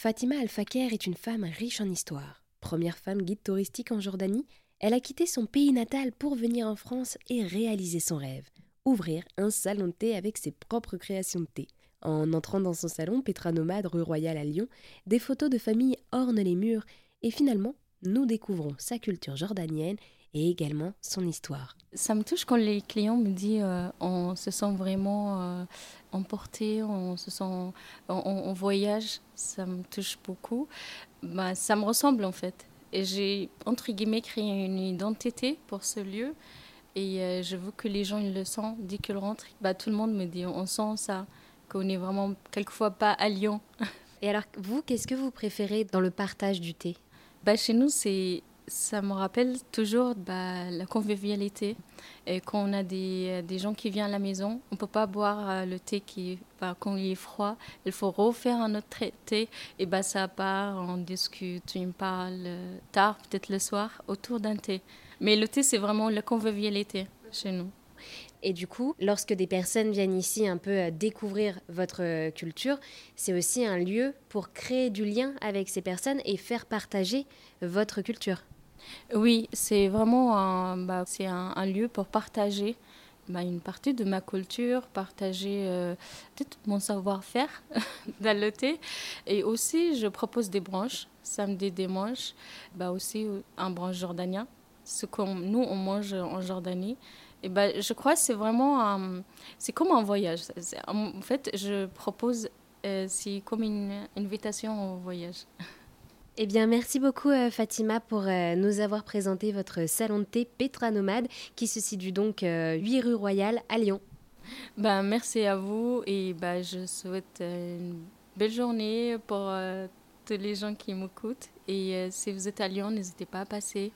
Fatima Al-Faker est une femme riche en histoire. Première femme guide touristique en Jordanie, elle a quitté son pays natal pour venir en France et réaliser son rêve, ouvrir un salon de thé avec ses propres créations de thé. En entrant dans son salon, Petra Nomade, rue Royale à Lyon, des photos de famille ornent les murs et finalement, nous découvrons sa culture jordanienne et également son histoire. Ça me touche quand les clients me disent euh, on se sent vraiment euh, emporté, on se sent on, voyage, ça me touche beaucoup. Bah, ça me ressemble en fait. Et j'ai entre guillemets créé une identité pour ce lieu et euh, je veux que les gens ils le sentent dès qu'ils rentrent. Bah, tout le monde me dit on sent ça, qu'on est vraiment quelquefois pas à Lyon. Et alors vous, qu'est-ce que vous préférez dans le partage du thé? Bah, Chez nous, c'est ça me rappelle toujours bah, la convivialité. Et quand on a des, des, gens qui viennent à la maison, on ne peut pas boire euh, le thé qui, bah, quand il est froid. Il faut refaire un autre thé. Et bah, ça part, on discute, on parle euh, tard, peut-être le soir, autour d'un thé. Mais le thé, c'est vraiment la convivialité chez nous. Et du coup, lorsque des personnes viennent ici un peu euh, découvrir votre culture, c'est aussi un lieu pour créer du lien avec ces personnes et faire partager votre culture. Oui, c'est vraiment un, bah, c'est un, lieu pour partager bah, une partie de ma culture, partager euh, mon savoir-faire dans. Et aussi, je propose des branches, samedi dimanche, bah, aussi un branche jordanien, ce que nous, on mange en Jordanie. Et bah, je crois que c'est vraiment c'est comme un voyage. En fait, je propose, euh, c'est comme une invitation au voyage. Eh bien, merci beaucoup euh, Fatima pour euh, nous avoir présenté votre salon de thé Petra Nomade qui se situe donc 8 euh, rue Royale à Lyon. Ben, merci à vous et ben, je souhaite une belle journée pour tous les gens qui m'écoutent. Et si vous êtes à Lyon, n'hésitez pas à passer.